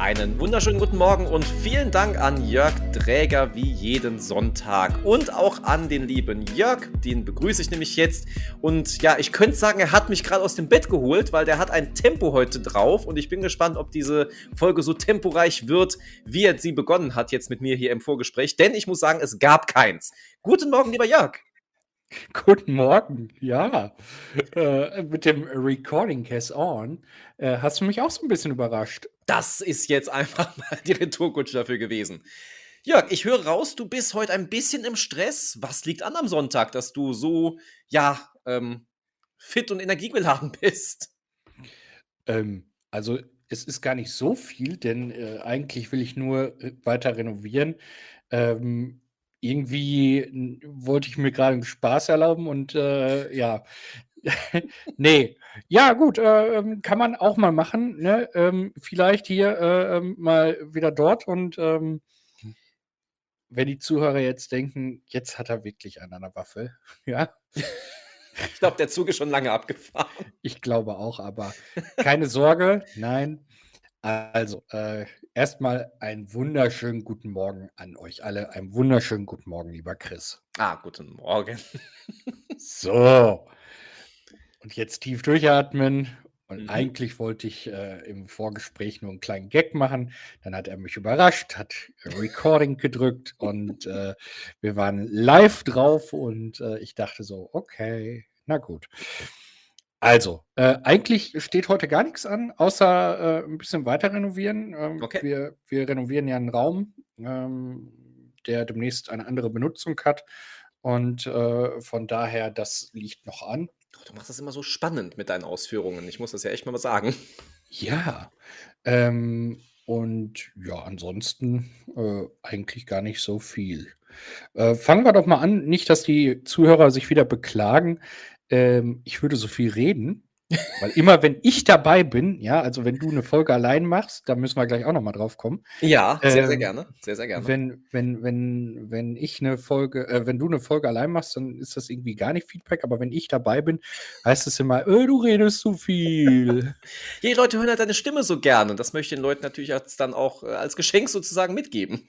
Einen wunderschönen guten Morgen und vielen Dank an Jörg Dräger wie jeden Sonntag und auch an den lieben Jörg, den begrüße ich nämlich jetzt. Und ja, ich könnte sagen, er hat mich gerade aus dem Bett geholt, weil der hat ein Tempo heute drauf und ich bin gespannt, ob diese Folge so temporeich wird, wie er sie begonnen hat jetzt mit mir hier im Vorgespräch. Denn ich muss sagen, es gab keins. Guten Morgen, lieber Jörg. Guten Morgen, ja. Äh, mit dem Recording Cast On äh, hast du mich auch so ein bisschen überrascht. Das ist jetzt einfach mal die Retourkutsche dafür gewesen. Jörg, ich höre raus, du bist heute ein bisschen im Stress. Was liegt an am Sonntag, dass du so, ja, ähm, fit und energiegeladen bist? Ähm, also, es ist gar nicht so viel, denn äh, eigentlich will ich nur äh, weiter renovieren. Ähm, irgendwie wollte ich mir gerade einen Spaß erlauben und äh, ja, nee, ja, gut, äh, ähm, kann man auch mal machen. Ne? Ähm, vielleicht hier äh, ähm, mal wieder dort und ähm, wenn die Zuhörer jetzt denken, jetzt hat er wirklich einen an der Waffe, ja. Ich glaube, der Zug ist schon lange abgefahren. Ich glaube auch, aber keine Sorge, nein. Also, äh, erstmal einen wunderschönen guten Morgen an euch alle. Einen wunderschönen guten Morgen, lieber Chris. Ah, guten Morgen. so. Und jetzt tief durchatmen. Und Mhm. eigentlich wollte ich äh, im Vorgespräch nur einen kleinen Gag machen. Dann hat er mich überrascht, hat Recording gedrückt und äh, wir waren live drauf und äh, ich dachte so, okay, na gut. Also, äh, eigentlich steht heute gar nichts an, außer äh, ein bisschen weiter renovieren. Ähm, Okay. wir, wir renovieren ja einen Raum, ähm, der demnächst eine andere Benutzung hat. Und äh, von daher, das liegt noch an. Oh, Du machst das immer so spannend mit deinen Ausführungen. Ich muss das ja echt mal sagen. Ja. Ähm, und ja, ansonsten äh, eigentlich gar nicht so viel. Äh, fangen wir doch mal an, nicht, dass die Zuhörer sich wieder beklagen. Ähm, ich würde so viel reden, weil immer, wenn ich dabei bin, ja, also wenn du eine Folge allein machst, da müssen wir gleich auch noch mal drauf kommen. Ja, sehr, sehr Ähm, gerne. Sehr, sehr gerne. Wenn, wenn, wenn, wenn ich eine Folge, äh, wenn du eine Folge allein machst, dann ist das irgendwie gar nicht Feedback, aber wenn ich dabei bin, heißt es immer, äh, du redest zu viel. Ja, die Leute hören halt deine Stimme so gerne. Und das möchte ich den Leuten natürlich als, dann auch äh, als Geschenk sozusagen mitgeben.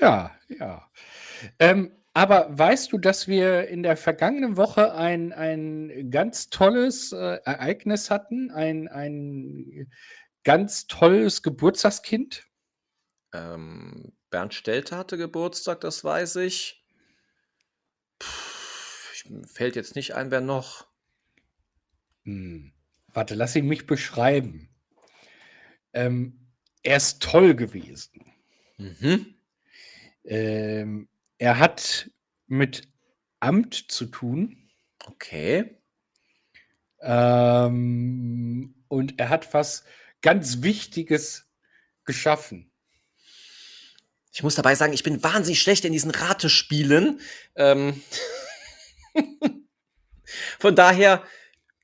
Ja, ja. Ähm, aber weißt du, dass wir in der vergangenen Woche ein, ein ganz tolles äh, Ereignis hatten? Ein, ein ganz tolles Geburtstagskind? Ähm, Bernd Stelter hatte Geburtstag, das weiß ich. Puh, fällt jetzt nicht ein, wer noch. Hm. Warte, lass ihn mich beschreiben. Ähm, er ist toll gewesen. Mhm. Ähm, er hat mit Amt zu tun. Okay. Ähm, und er hat was ganz Wichtiges geschaffen. Ich muss dabei sagen, ich bin wahnsinnig schlecht in diesen Ratespielen. Ähm Von daher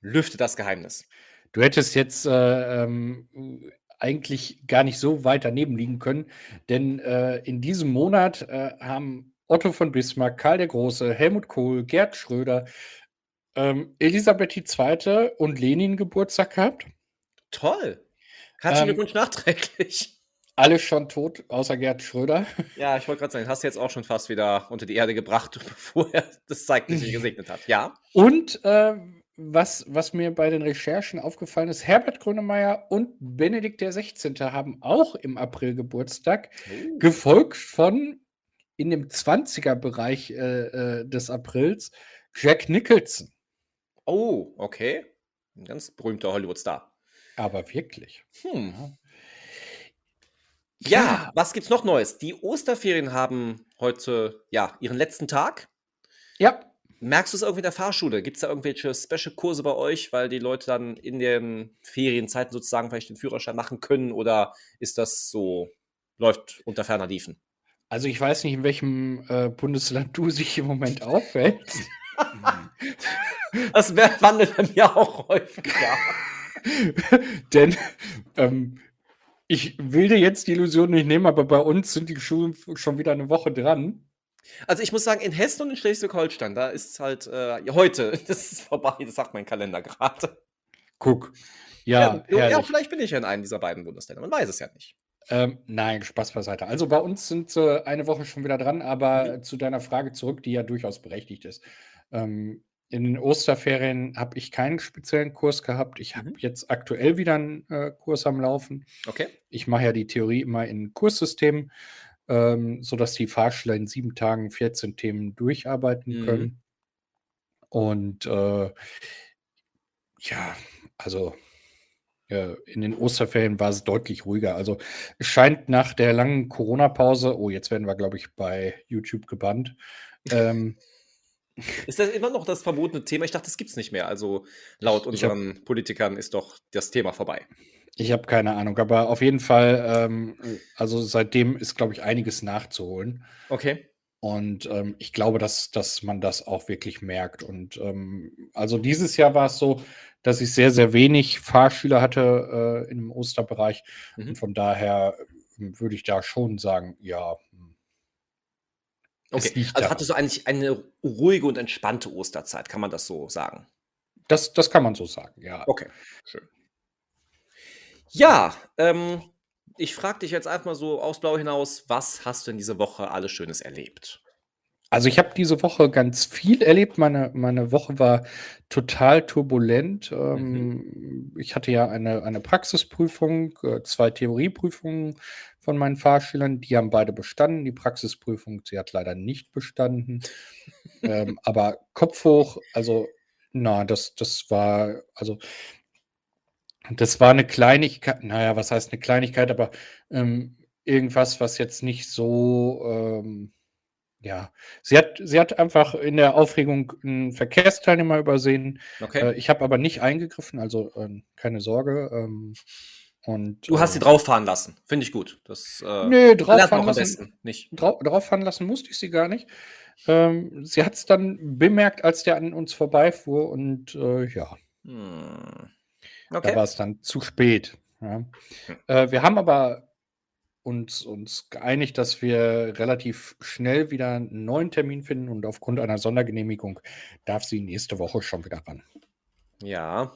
lüfte das Geheimnis. Du hättest jetzt äh, ähm, eigentlich gar nicht so weit daneben liegen können, denn äh, in diesem Monat äh, haben Otto von Bismarck, Karl der Große, Helmut Kohl, Gerd Schröder, ähm, Elisabeth II. und Lenin Geburtstag gehabt. Toll. Herzlichen Ähm, Glückwunsch nachträglich. Alle schon tot, außer Gerd Schröder. Ja, ich wollte gerade sagen, hast du jetzt auch schon fast wieder unter die Erde gebracht, bevor er das Zeitliche gesegnet hat. Ja. Und äh, was, was mir bei den Recherchen aufgefallen ist, Herbert Grönemeyer und Benedikt XVI. haben auch im April Geburtstag, Oh. gefolgt von in dem 20er-Bereich äh, äh, des Aprils Jack Nicholson. Oh, okay. Ein ganz berühmter Hollywood-Star. Aber wirklich. Hm. Ja, was gibt's noch Neues? Die Osterferien haben heute ja ihren letzten Tag. Ja. Merkst du es irgendwie in der Fahrschule? Gibt es da irgendwelche Special-Kurse bei euch, weil die Leute dann in den Ferienzeiten sozusagen vielleicht den Führerschein machen können oder ist das so, läuft unter ferner Liefen? Also ich weiß nicht, in welchem äh, Bundesland du sich im Moment aufhältst. das wandelt bei mir auch häufiger. Denn ähm, ich will dir jetzt die Illusion nicht nehmen, aber bei uns sind die Schulen schon wieder eine Woche dran. Also ich muss sagen, in Hessen und in Schleswig-Holstein, da ist es halt äh, heute, das ist vorbei, das sagt mein Kalender gerade. Guck. Ja, ja, ja, vielleicht bin ich ja in einem dieser beiden Bundesländer, man weiß es ja nicht. Ähm, nein, Spaß beiseite. Also bei uns sind sie eine Woche schon wieder dran, aber mhm. zu deiner Frage zurück, die ja durchaus berechtigt ist. Ähm, in den Osterferien habe ich keinen speziellen Kurs gehabt. Ich habe mhm. jetzt aktuell wieder einen äh, Kurs am Laufen. Okay. Ich mache ja die Theorie immer in Kurssystemen, ähm, sodass die Fahrschüler in sieben Tagen 14 Themen durcharbeiten mhm. können. Und äh, ja, also äh, in den Osterferien war es deutlich ruhiger. Also es scheint nach der langen Corona-Pause, oh, jetzt werden wir, glaube ich, bei YouTube gebannt. Ähm, ist das immer noch das verbotene Thema? Ich dachte, das gibt es nicht mehr. Also laut unseren hab, Politikern ist doch das Thema vorbei. Ich habe keine Ahnung, aber auf jeden Fall, ähm, also seitdem ist, glaube ich, einiges nachzuholen. Okay. Und ähm, ich glaube, dass, dass man das auch wirklich merkt. Und ähm, also dieses Jahr war es so, dass ich sehr, sehr wenig Fahrschüler hatte äh, im Osterbereich. Mhm. Und von daher ähm, würde ich da schon sagen, ja, Okay, also hattest du eigentlich eine ruhige und entspannte Osterzeit, kann man das so sagen? Das, das kann man so sagen, ja. Okay, schön. Ja, ähm, ich frage dich jetzt einfach mal so aus Blau hinaus, was hast du in dieser Woche alles Schönes erlebt? Also ich habe diese Woche ganz viel erlebt. Meine, meine Woche war total turbulent. Ähm, mhm. Ich hatte ja eine, eine Praxisprüfung, äh, zwei Theorieprüfungen von meinen Fahrschülern. Die haben beide bestanden. Die Praxisprüfung, sie hat leider nicht bestanden. ähm, aber Kopf hoch, also na, das, das war, also das war eine Kleinigkeit, naja, was heißt eine Kleinigkeit, aber ähm, irgendwas, was jetzt nicht so, ähm, ja, sie hat, sie hat einfach in der Aufregung einen Verkehrsteilnehmer übersehen. Okay. Äh, ich habe aber nicht eingegriffen, also äh, keine Sorge. Ähm, und, du hast sie äh, drauf fahren lassen. Finde ich gut. Das, äh, nee, drauf fahren lassen. Nicht. Drau drauf fahren lassen musste ich sie gar nicht. Ähm, sie hat es dann bemerkt, als der an uns vorbeifuhr und äh, ja. Hm. Okay. Da war es dann zu spät. Ja. Hm. Äh, wir haben aber uns, uns geeinigt, dass wir relativ schnell wieder einen neuen Termin finden und aufgrund einer Sondergenehmigung darf sie nächste Woche schon wieder ran. Ja.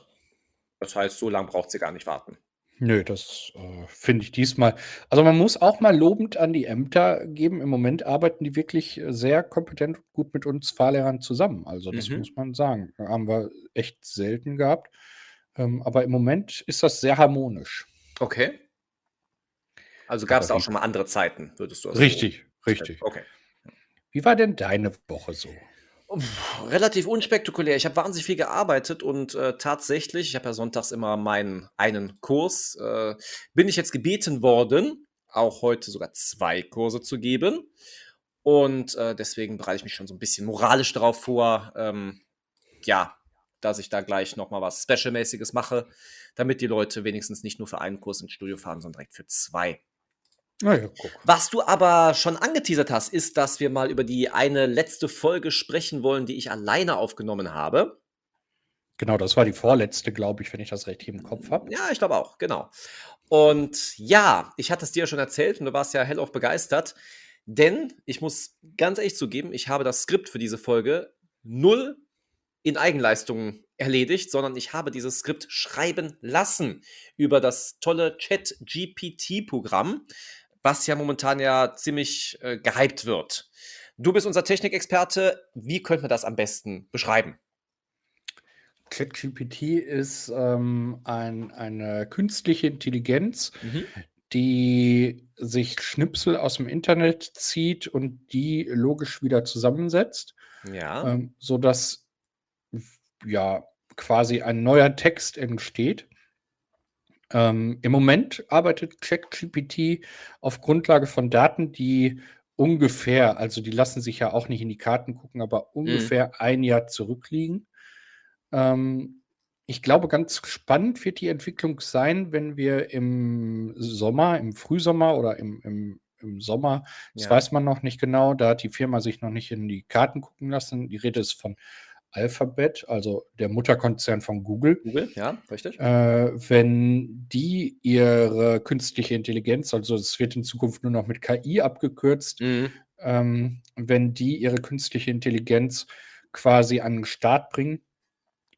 Das heißt, so lange braucht sie gar nicht warten. Nö, das äh, finde ich diesmal. Also man muss auch mal lobend an die Ämter geben. Im Moment arbeiten die wirklich äh, sehr kompetent und gut mit uns Fahrlehrern zusammen. Also das mhm. muss man sagen. Haben wir echt selten gehabt. Ähm, aber im Moment ist das sehr harmonisch. Okay. Also gab es auch schon mal andere Zeiten, würdest du sagen? Richtig, so richtig. Okay. Wie war denn deine Woche so? Relativ unspektakulär. Ich habe wahnsinnig viel gearbeitet und äh, tatsächlich, ich habe ja sonntags immer meinen einen Kurs, äh, bin ich jetzt gebeten worden, auch heute sogar zwei Kurse zu geben. Und äh, deswegen bereite ich mich schon so ein bisschen moralisch darauf vor, ähm, ja, dass ich da gleich nochmal was Specialmäßiges mache, damit die Leute wenigstens nicht nur für einen Kurs ins Studio fahren, sondern direkt für zwei. Ja, Was du aber schon angeteasert hast, ist, dass wir mal über die eine letzte Folge sprechen wollen, die ich alleine aufgenommen habe. Genau, das war die vorletzte, glaube ich, wenn ich das recht im Kopf habe. Ja, ich glaube auch, genau. Und ja, ich hatte es dir ja schon erzählt und du warst ja hellauf begeistert, denn ich muss ganz ehrlich zugeben, ich habe das Skript für diese Folge null in Eigenleistungen erledigt, sondern ich habe dieses Skript schreiben lassen über das tolle Chat-GPT-Programm was ja momentan ja ziemlich äh, gehypt wird. Du bist unser Technikexperte. Wie könnte man das am besten beschreiben? ChatGPT ist ähm, ein, eine künstliche Intelligenz, mhm. die sich Schnipsel aus dem Internet zieht und die logisch wieder zusammensetzt. Ja. Ähm, sodass ja quasi ein neuer Text entsteht. Ähm, Im Moment arbeitet ChatGPT auf Grundlage von Daten, die ungefähr, also die lassen sich ja auch nicht in die Karten gucken, aber mhm. ungefähr mhm. ein Jahr zurückliegen. Ähm, ich glaube, ganz spannend wird die Entwicklung sein, wenn wir im Sommer, im Frühsommer oder im, im im Sommer. Das Ja. weiß man noch nicht genau. Da hat die Firma sich noch nicht in die Karten gucken lassen. Die Rede ist von Alphabet, also der Mutterkonzern von Google. Google, ja, richtig. Äh, wenn die ihre künstliche Intelligenz, also es wird in Zukunft nur noch mit KI abgekürzt, Mhm. ähm, wenn die ihre künstliche Intelligenz quasi an den Start bringen.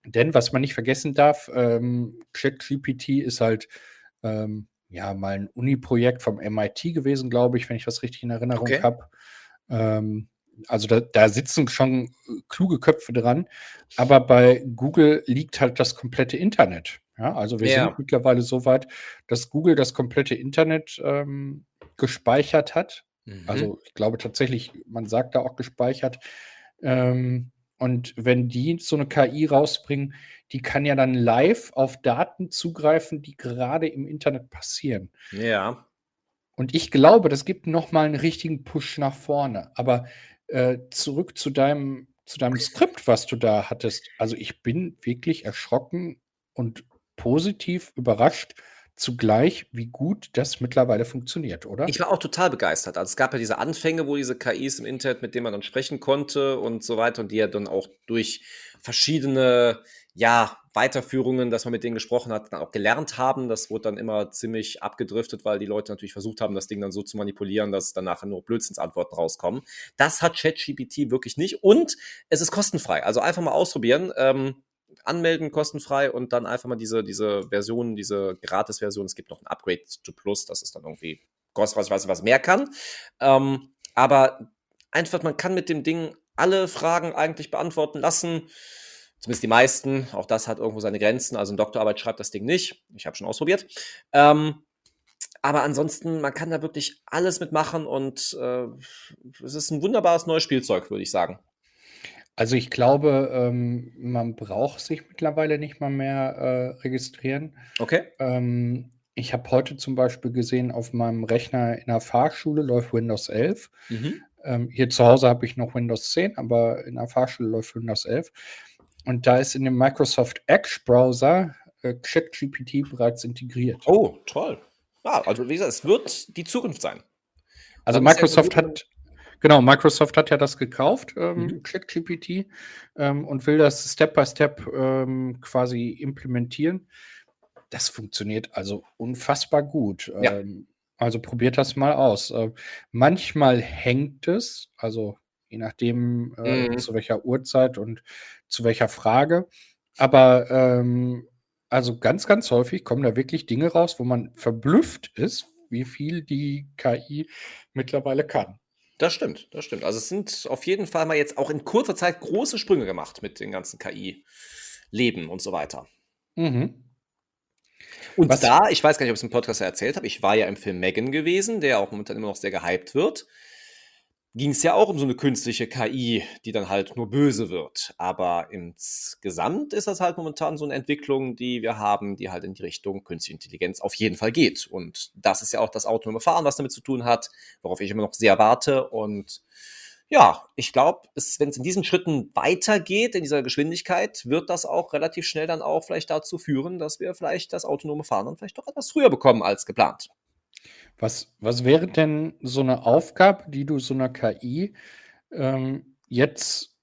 Denn was man nicht vergessen darf, ähm, ChatGPT ist halt ähm, ja mal ein Uni-Projekt vom MIT gewesen, glaube ich, wenn ich das richtig in Erinnerung Okay. habe. Ähm, also da, da sitzen schon äh, kluge Köpfe dran, aber bei Google liegt halt das komplette Internet. Ja, also wir Ja. sind mittlerweile so weit, dass Google das komplette Internet ähm, gespeichert hat. Mhm. Also ich glaube tatsächlich, man sagt da auch gespeichert. Ähm, und wenn die so eine KI rausbringen, die kann ja dann live auf Daten zugreifen, die gerade im Internet passieren. ja. Und ich glaube, das gibt noch mal einen richtigen Push nach vorne. Aber äh, zurück zu deinem, zu deinem Skript, was du da hattest. Also ich bin wirklich erschrocken und positiv überrascht zugleich, wie gut das mittlerweile funktioniert, oder? Ich war auch total begeistert. Also es gab ja diese Anfänge, wo diese KIs im Internet, mit denen man dann sprechen konnte und so weiter, und die ja dann auch durch verschiedene ja, Weiterführungen, dass man mit denen gesprochen hat, dann auch gelernt haben. Das wurde dann immer ziemlich abgedriftet, weil die Leute natürlich versucht haben, das Ding dann so zu manipulieren, dass dann nachher nur Blödsinnsantworten rauskommen. Das hat ChatGPT wirklich nicht und es ist kostenfrei. Also einfach mal ausprobieren. Ähm, anmelden kostenfrei und dann einfach mal diese, diese Version, diese Gratis-Version. Es gibt noch ein Upgrade zu Plus, das ist dann irgendwie kostet was, ich weiß was mehr kann. Ähm, aber einfach, man kann mit dem Ding alle Fragen eigentlich beantworten lassen. Zumindest die meisten. Auch das hat irgendwo seine Grenzen. Also in Doktorarbeit schreibt das Ding nicht. Ich habe schon ausprobiert. Ähm, aber ansonsten, man kann da wirklich alles mitmachen und äh, es ist ein wunderbares neues Spielzeug, würde ich sagen. Also ich glaube, ähm, man braucht sich mittlerweile nicht mal mehr äh, registrieren. Okay. Ähm, ich habe heute zum Beispiel gesehen, auf meinem Rechner in der Fahrschule läuft Windows 11. Mhm. Ähm, hier zu Hause habe ich noch Windows 10, aber in der Fahrschule läuft Windows 11. Und da ist in dem Microsoft Edge Browser äh, ChatGPT bereits integriert. Oh, toll. Ja, also wie gesagt, es wird die Zukunft sein. Also ja Microsoft hat, genau, Microsoft hat ja das gekauft, ähm, Mhm. ChatGPT, ähm, und will das Step by Step ähm, quasi implementieren. Das funktioniert also unfassbar gut. Ja. Ähm, also probiert das mal aus. Äh, manchmal hängt es, also je nachdem äh, Mhm. zu welcher Uhrzeit und zu welcher Frage. Aber ähm, also ganz, ganz häufig kommen da wirklich Dinge raus, wo man verblüfft ist, wie viel die KI mittlerweile kann. Das stimmt, das stimmt. Also es sind auf jeden Fall mal jetzt auch in kurzer Zeit große Sprünge gemacht mit den ganzen KI-Leben und so weiter. Mhm. Und Was- da, ich weiß gar nicht, ob ich es im Podcast erzählt habe, ich war ja im Film Megan gewesen, der auch momentan immer noch sehr gehypt wird. Ging es ja auch um so eine künstliche KI, die dann halt nur böse wird. Aber insgesamt ist das halt momentan so eine Entwicklung, die wir haben, die halt in die Richtung künstliche Intelligenz auf jeden Fall geht. Und das ist ja auch das autonome Fahren, was damit zu tun hat, worauf ich immer noch sehr warte. Und ja, ich glaube, wenn es in diesen Schritten weitergeht, in dieser Geschwindigkeit, wird das auch relativ schnell dann auch vielleicht dazu führen, dass wir vielleicht das autonome Fahren dann vielleicht doch etwas früher bekommen als geplant. Was, was wäre denn so eine Aufgabe, die du so einer KI ähm, jetzt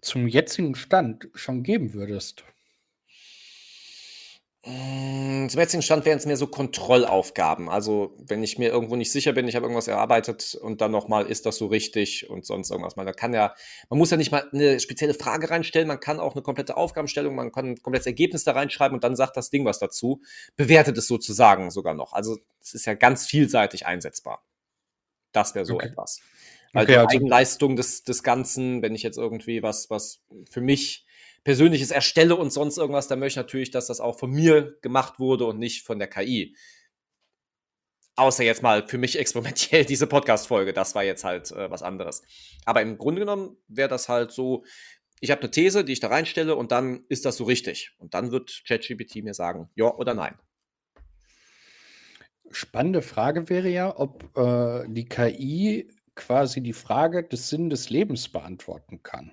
zum jetzigen Stand schon geben würdest? Mm, Zum jetzigen Stand wären es mehr so Kontrollaufgaben. Also, wenn ich mir irgendwo nicht sicher bin, ich habe irgendwas erarbeitet und dann nochmal, ist das so richtig und sonst irgendwas. Man kann ja, man muss ja nicht mal eine spezielle Frage reinstellen, man kann auch eine komplette Aufgabenstellung, man kann ein komplettes Ergebnis da reinschreiben und dann sagt das Ding was dazu, bewertet es sozusagen sogar noch. Also, es ist ja ganz vielseitig einsetzbar. Das wäre so Okay. etwas. Weil Okay, die also- Eigenleistung des, des Ganzen, wenn ich jetzt irgendwie was, was für mich Persönliches erstelle und sonst irgendwas, dann möchte ich natürlich, dass das auch von mir gemacht wurde und nicht von der KI. Außer jetzt mal für mich experimentell diese Podcast-Folge. Das war jetzt halt äh, was anderes. Aber im Grunde genommen wäre das halt so, ich habe eine These, die ich da reinstelle und dann ist das so richtig. Und dann wird ChatGPT mir sagen, ja oder nein. Spannende Frage wäre ja, ob äh, die KI quasi die Frage des Sinn des Lebens beantworten kann.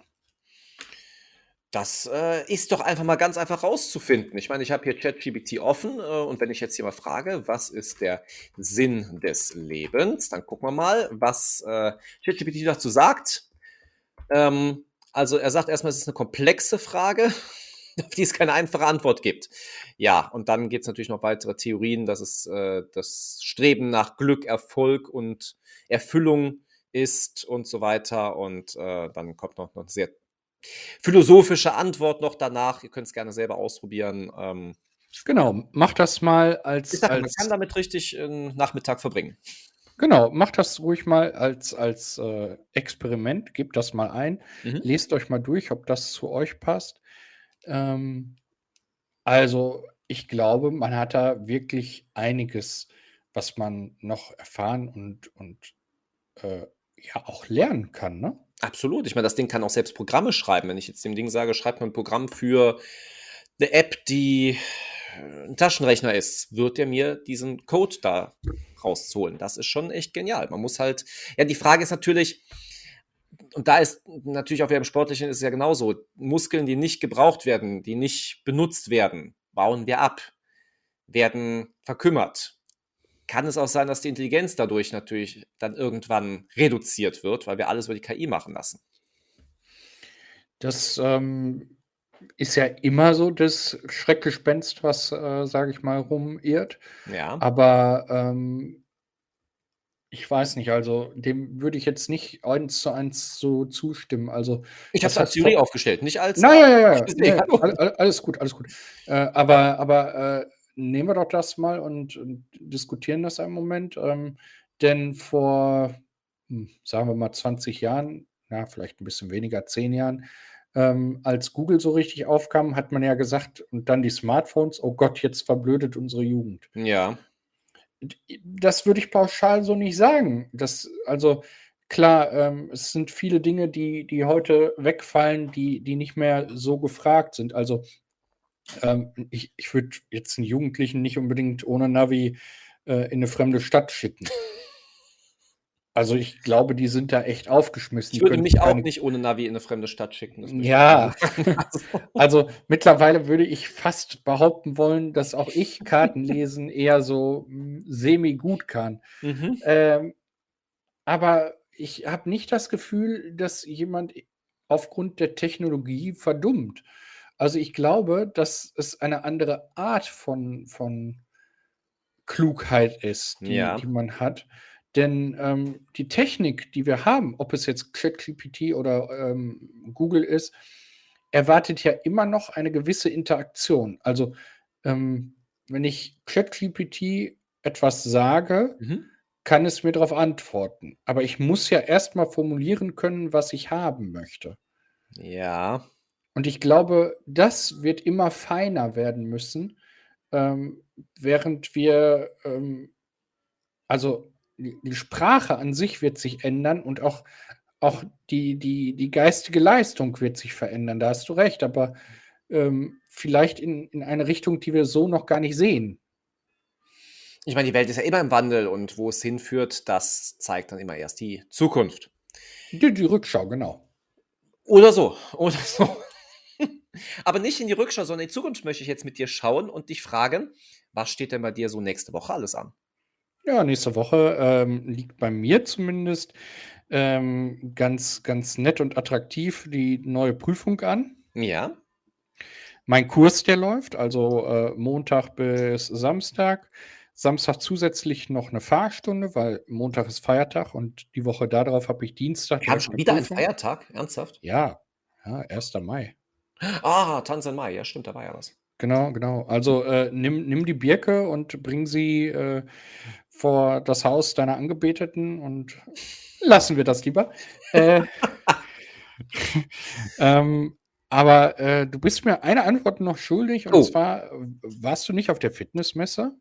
Das äh, ist doch einfach mal ganz einfach rauszufinden. Ich meine, ich habe hier ChatGPT offen äh, und wenn ich jetzt hier mal frage, was ist der Sinn des Lebens, dann gucken wir mal, was äh, ChatGPT dazu sagt. Ähm, also er sagt erstmal, es ist eine komplexe Frage, auf die es keine einfache Antwort gibt. Ja, und dann gibt es natürlich noch weitere Theorien, dass es äh, das Streben nach Glück, Erfolg und Erfüllung ist und so weiter. Und äh, dann kommt noch eine sehr philosophische Antwort noch danach. Ihr könnt es gerne selber ausprobieren. Ähm, genau, mach das mal als. Sag, als man kann damit richtig einen Nachmittag verbringen. Genau, macht das ruhig mal als, als äh, Experiment, gebt das mal ein, mhm. lest euch mal durch, ob das zu euch passt. Ähm, also, ich glaube, man hat da wirklich einiges, was man noch erfahren und, und äh, ja auch lernen kann, ne? Absolut. Ich meine, das Ding kann auch selbst Programme schreiben. Wenn ich jetzt dem Ding sage, schreibt man ein Programm für eine App, die äh, ein Taschenrechner ist, wird er mir diesen Code da rauszuholen. Das ist schon echt genial. Man muss halt, ja, die Frage ist natürlich, und da ist natürlich auch wieder im Sportlichen ist es ja genauso, Muskeln, die nicht gebraucht werden, die nicht benutzt werden, bauen wir ab, werden verkümmert kann es auch sein, dass die Intelligenz dadurch natürlich dann irgendwann reduziert wird, weil wir alles über die KI machen lassen. Das ähm, ist ja immer so das Schreckgespenst, was, äh, sage ich mal, rumirrt. Ja. Aber ähm, ich weiß nicht, also dem würde ich jetzt nicht eins zu eins so zustimmen. Also ich habe es als Theorie aufgestellt, nicht als. Nein, ja, ja, ja. alles gut, alles gut. Äh, aber aber äh, nehmen wir doch das mal und, und diskutieren das einen Moment. Ähm, denn vor, hm, sagen wir mal, 20 Jahren, ja, vielleicht ein bisschen weniger, 10 Jahren, ähm, als Google so richtig aufkam, hat man ja gesagt, und dann die Smartphones, oh Gott, jetzt verblödet unsere Jugend. Ja. Das würde ich pauschal so nicht sagen. Das, also klar, ähm, es sind viele Dinge, die, die heute wegfallen, die, die nicht mehr so gefragt sind. Also ähm, ich ich würde jetzt einen Jugendlichen nicht unbedingt ohne Navi äh, in eine fremde Stadt schicken. Also ich glaube, die sind da echt aufgeschmissen. Ich würde mich auch nicht ohne Navi in eine fremde Stadt schicken. Ja, also mittlerweile würde ich fast behaupten wollen, dass auch ich Kartenlesen eher so hm, semi-gut kann. Mhm. Ähm, aber ich habe nicht das Gefühl, dass jemand aufgrund der Technologie verdummt. Also ich glaube, dass es eine andere Art von, von Klugheit ist, die, ja. die man hat. Denn ähm, die Technik, die wir haben, ob es jetzt ChatGPT oder ähm, Google ist, erwartet ja immer noch eine gewisse Interaktion. Also ähm, wenn ich ChatGPT etwas sage, mhm. kann es mir darauf antworten. Aber ich muss ja erstmal formulieren können, was ich haben möchte. Ja. Und ich glaube, das wird immer feiner werden müssen, ähm, während wir, ähm, also die, die, Sprache an sich wird sich ändern und auch, auch die, die, die geistige Leistung wird sich verändern. Da hast du recht, aber ähm, vielleicht in, in eine Richtung, die wir so noch gar nicht sehen. Ich meine, die Welt ist ja immer im Wandel und wo es hinführt, das zeigt dann immer erst die Zukunft. Die, die Rückschau, genau. Oder so, oder so. Aber nicht in die Rückschau, sondern in die Zukunft möchte ich jetzt mit dir schauen und dich fragen, was steht denn bei dir so nächste Woche alles an? Ja, nächste Woche ähm, liegt bei mir zumindest ähm, ganz, ganz nett und attraktiv die neue Prüfung an. Ja. Mein Kurs, der läuft, also äh, Montag bis Samstag. Samstag zusätzlich noch eine Fahrstunde, weil Montag ist Feiertag und die Woche darauf habe ich Dienstag. Wir haben schon wieder einen Feiertag? Ernsthaft? Ja, ja, 1. Mai. Ah, Tanz in Mai, ja, stimmt, da war ja was. Genau, genau. Also äh, nimm, nimm die Birke und bring sie äh, vor das Haus deiner Angebeteten und lassen wir das lieber. äh, ähm, aber äh, du bist mir eine Antwort noch schuldig und oh. zwar, warst du nicht auf der Fitnessmesse?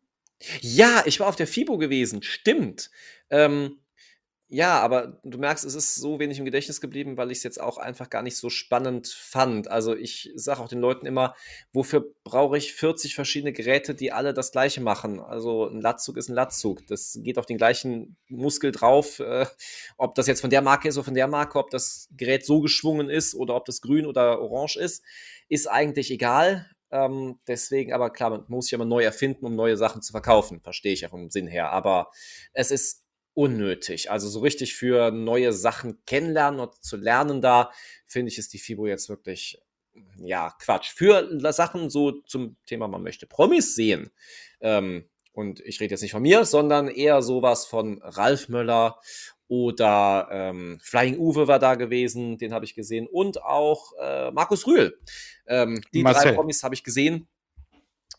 Ja, ich war auf der FIBO gewesen, stimmt. Ähm, Ja, aber du merkst, es ist so wenig im Gedächtnis geblieben, weil ich es jetzt auch einfach gar nicht so spannend fand. Also ich sage auch den Leuten immer, wofür brauche ich 40 verschiedene Geräte, die alle das gleiche machen? Also ein Latzug ist ein Latzug. Das geht auf den gleichen Muskel drauf. Äh, ob das jetzt von der Marke ist oder von der Marke, ob das Gerät so geschwungen ist oder ob das grün oder orange ist, ist eigentlich egal. Ähm, deswegen, aber klar, man muss sich immer neu erfinden, um neue Sachen zu verkaufen. Verstehe ich ja vom Sinn her. Aber es ist unnötig. Also so richtig für neue Sachen kennenlernen und zu lernen da, finde ich, ist die FIBO jetzt wirklich, ja, Quatsch. Für Sachen so zum Thema, man möchte Promis sehen. Ähm, und ich rede jetzt nicht von mir, sondern eher sowas von Ralf Möller oder ähm, Flying Uwe war da gewesen, den habe ich gesehen. Und auch äh, Markus Rühl. Ähm, die Marcel. drei Promis habe ich gesehen.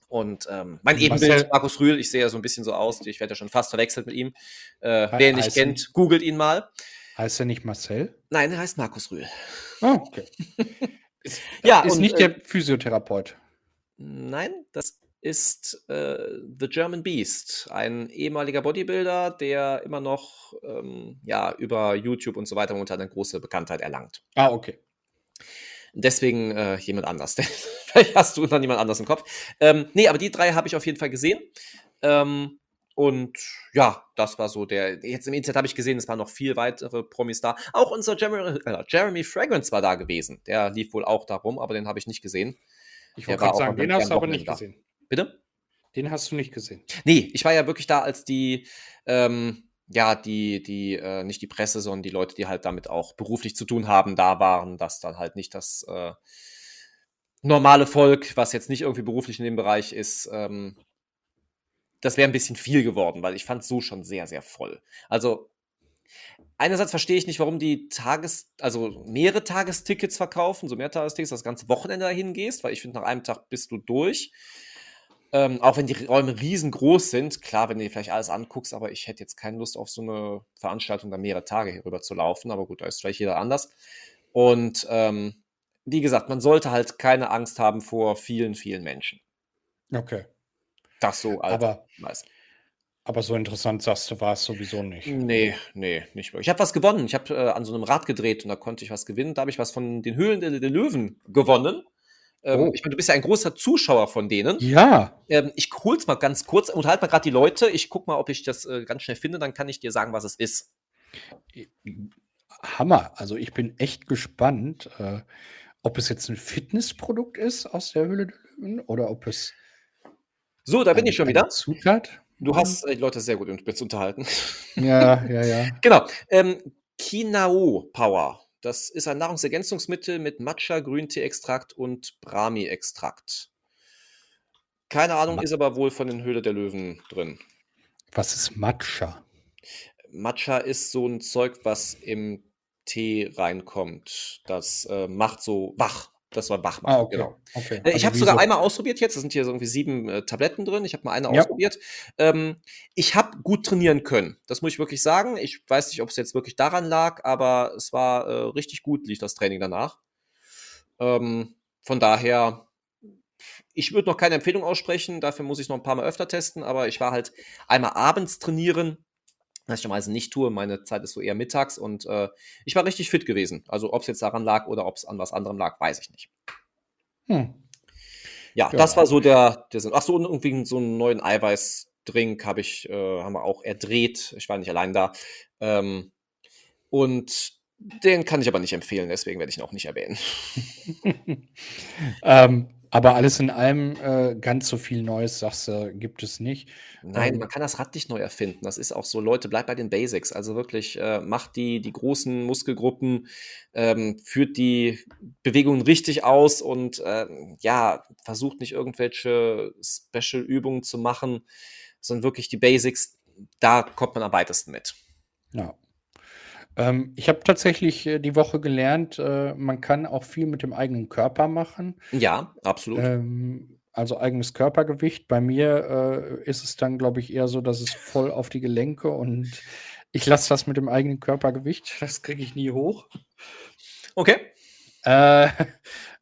Und ähm, mein Ebenbild Marcel. Markus Rühl, ich sehe ja so ein bisschen so aus, ich werde ja schon fast verwechselt mit ihm. Äh, wer ihn nicht kennt, googelt ihn mal. Heißt er nicht Marcel? Nein, er heißt Markus Rühl. Oh, okay. ist, ja, ist und, nicht der äh, Physiotherapeut. Nein, das ist äh, The German Beast, ein ehemaliger Bodybuilder, der immer noch ähm, ja, über YouTube und so weiter momentan eine große Bekanntheit erlangt. Ah, okay. Deswegen äh, jemand anders. Vielleicht hast du noch jemand anders im Kopf. Ähm, nee, aber die drei habe ich auf jeden Fall gesehen. Ähm, und ja, das war so der. Jetzt im Internet habe ich gesehen, es waren noch viel weitere Promis da. Auch unser Jeremy, äh, Jeremy Fragrance war da gewesen. Der lief wohl auch darum, aber den habe ich nicht gesehen. Ich wollte gerade sagen, den hast du aber nicht da. gesehen. Bitte? Den hast du nicht gesehen. Nee, ich war ja wirklich da, als die ähm, ja, die, die, äh, nicht die Presse, sondern die Leute, die halt damit auch beruflich zu tun haben, da waren, dass dann halt nicht das äh, normale Volk, was jetzt nicht irgendwie beruflich in dem Bereich ist, ähm, das wäre ein bisschen viel geworden, weil ich fand so schon sehr, sehr voll. Also einerseits verstehe ich nicht, warum die Tages-, also mehrere Tagestickets verkaufen, so mehr Tagestickets, das ganze Wochenende dahin gehst, weil ich finde, nach einem Tag bist du durch. Ähm, auch wenn die Räume riesengroß sind, klar, wenn du dir vielleicht alles anguckst, aber ich hätte jetzt keine Lust auf so eine Veranstaltung, da mehrere Tage hier rüber zu laufen, aber gut, da ist vielleicht jeder anders. Und ähm, wie gesagt, man sollte halt keine Angst haben vor vielen, vielen Menschen. Okay. Das so als aber, aber so interessant, sagst du, war es sowieso nicht. Nee, nee, nicht wirklich. Ich habe was gewonnen. Ich habe äh, an so einem Rad gedreht und da konnte ich was gewinnen. Da habe ich was von den Höhlen der, der Löwen gewonnen. Ähm, oh. Ich meine, du bist ja ein großer Zuschauer von denen. Ja. Ähm, ich hol's mal ganz kurz und halt mal gerade die Leute. Ich guck mal, ob ich das äh, ganz schnell finde, dann kann ich dir sagen, was es ist. Hammer. Also ich bin echt gespannt, äh, ob es jetzt ein Fitnessprodukt ist aus der Höhle oder ob es. So, da bin ich schon wieder. Zutat. Du hast äh, die Leute sehr gut unterhalten. Ja, ja, ja. genau. Ähm, Kinao Power. Das ist ein Nahrungsergänzungsmittel mit Matcha, Grüntee-Extrakt und Brahmi-Extrakt. Keine Ahnung, Ma ist aber wohl von den Höhle der Löwen drin. Was ist Matcha? Matcha ist so ein Zeug, was im Tee reinkommt. Das äh, macht so wach. Das wach machen. Ah, okay. Genau. okay. Äh, ich also habe sogar so einmal ausprobiert jetzt. Da sind hier so irgendwie sieben äh, Tabletten drin. Ich habe mal eine ja. ausprobiert. Ähm, ich habe gut trainieren können. Das muss ich wirklich sagen. Ich weiß nicht, ob es jetzt wirklich daran lag, aber es war äh, richtig gut, lief das Training danach. Ähm, von daher, ich würde noch keine Empfehlung aussprechen. Dafür muss ich noch ein paar Mal öfter testen. Aber ich war halt einmal abends trainieren was ich normalerweise nicht tue. Meine Zeit ist so eher mittags und äh, ich war richtig fit gewesen. Also ob es jetzt daran lag oder ob es an was anderem lag, weiß ich nicht. Hm. Ja, ja, das war so der, der Sinn. Ach so, und irgendwie so einen neuen Eiweißdrink habe ich, äh, haben wir auch erdreht. Ich war nicht allein da. Ähm, und den kann ich aber nicht empfehlen, deswegen werde ich ihn auch nicht erwähnen. ähm, aber alles in allem äh, ganz so viel Neues, sagst du, gibt es nicht. Nein, ähm, man kann das Rad nicht neu erfinden. Das ist auch so, Leute, bleibt bei den Basics. Also wirklich, äh, macht die, die großen Muskelgruppen, ähm, führt die Bewegungen richtig aus und äh, ja, versucht nicht irgendwelche Special-Übungen zu machen, sondern wirklich die Basics, da kommt man am weitesten mit. Ja. Ähm, ich habe tatsächlich äh, die Woche gelernt, äh, man kann auch viel mit dem eigenen Körper machen. Ja, absolut. Ähm, also eigenes Körpergewicht. Bei mir äh, ist es dann, glaube ich, eher so, dass es voll auf die Gelenke und ich lasse das mit dem eigenen Körpergewicht. Das kriege ich nie hoch. Okay. Äh,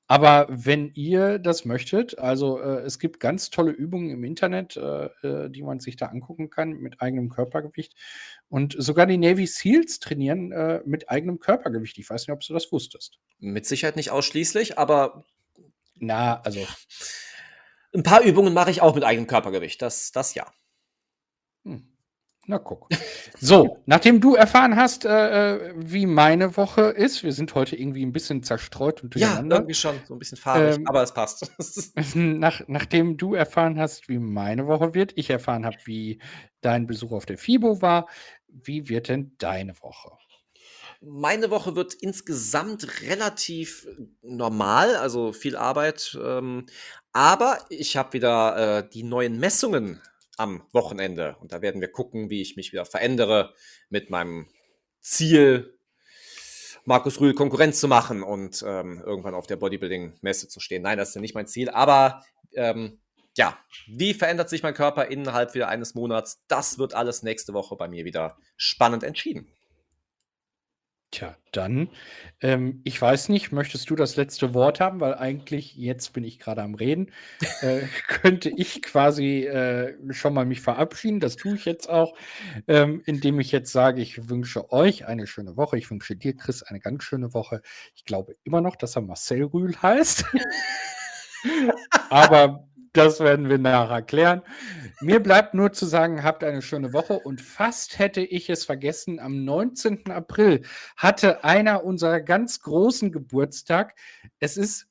Aber wenn ihr das möchtet, also äh, es gibt ganz tolle Übungen im Internet, äh, äh, die man sich da angucken kann mit eigenem Körpergewicht. Und sogar die Navy SEALs trainieren äh, mit eigenem Körpergewicht. Ich weiß nicht, ob du das wusstest. Mit Sicherheit nicht ausschließlich, aber. Na, also. Ein paar Übungen mache ich auch mit eigenem Körpergewicht. Das, das ja. Hm. Na guck. So, nachdem du erfahren hast, äh, äh, wie meine Woche ist, wir sind heute irgendwie ein bisschen zerstreut und durcheinander. Ja, irgendwie schon, so ein bisschen fahrig, ähm, aber es passt. nach, nachdem du erfahren hast, wie meine Woche wird, ich erfahren habe, wie dein Besuch auf der FIBO war, wie wird denn deine Woche? Meine Woche wird insgesamt relativ normal, also viel Arbeit. Ähm, aber ich habe wieder äh, die neuen Messungen am Wochenende. Und da werden wir gucken, wie ich mich wieder verändere mit meinem Ziel, Markus Rühl Konkurrenz zu machen und ähm, irgendwann auf der Bodybuilding-Messe zu stehen. Nein, das ist ja nicht mein Ziel, aber ähm, ja, wie verändert sich mein Körper innerhalb wieder eines Monats? Das wird alles nächste Woche bei mir wieder spannend entschieden. Tja, dann, ähm, ich weiß nicht, möchtest du das letzte Wort haben? Weil eigentlich, jetzt bin ich gerade am Reden, äh, könnte ich quasi äh, schon mal mich verabschieden. Das tue ich jetzt auch, ähm, indem ich jetzt sage, ich wünsche euch eine schöne Woche. Ich wünsche dir, Chris, eine ganz schöne Woche. Ich glaube immer noch, dass er Marcel Rühl heißt. Aber das werden wir nachher klären. Mir bleibt nur zu sagen, habt eine schöne Woche und fast hätte ich es vergessen, am 19. April hatte einer unserer ganz großen Geburtstag. Es ist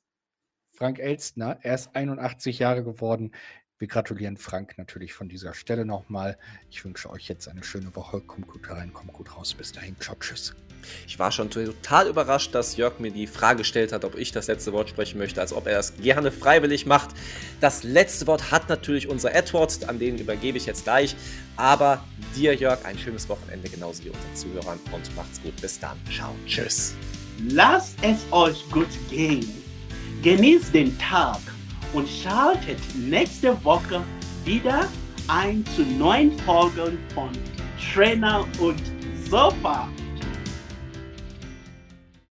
Frank Elstner, er ist 81 Jahre geworden. Wir gratulieren Frank natürlich von dieser Stelle nochmal. Ich wünsche euch jetzt eine schöne Woche. Kommt gut rein, kommt gut raus. Bis dahin. Ciao, tschüss. Ich war schon total überrascht, dass Jörg mir die Frage gestellt hat, ob ich das letzte Wort sprechen möchte, als ob er das gerne freiwillig macht. Das letzte Wort hat natürlich unser Edward, an den übergebe ich jetzt gleich. Aber dir, Jörg, ein schönes Wochenende, genauso wie unseren Zuhörern. Und macht's gut. Bis dann. Ciao. Tschüss. Lasst es euch gut gehen. Genießt den Tag und schaltet nächste Woche wieder ein zu neuen Folgen von Trainer und Sofa.